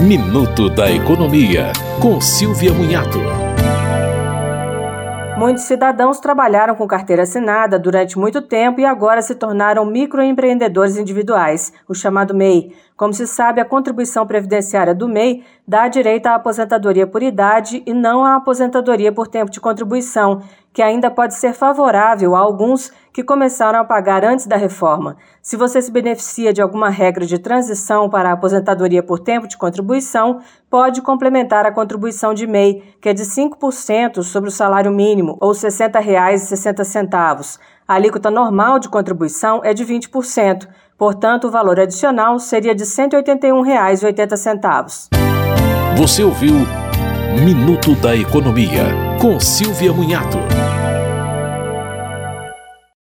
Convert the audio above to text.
Minuto da Economia, com Silvia Munhato. Muitos cidadãos trabalharam com carteira assinada durante muito tempo e agora se tornaram microempreendedores individuais, o chamado MEI. Como se sabe, a contribuição previdenciária do MEI dá direito à aposentadoria por idade e não à aposentadoria por tempo de contribuição, que ainda pode ser favorável a alguns que começaram a pagar antes da reforma. Se você se beneficia de alguma regra de transição para a aposentadoria por tempo de contribuição, pode complementar a contribuição de MEI, que é de 5% sobre o salário mínimo, ou R$ 60,60. A alíquota normal de contribuição é de 20%. Portanto, o valor adicional seria de R$ 181,80. Você ouviu Minuto da Economia, com Silvia Munhato.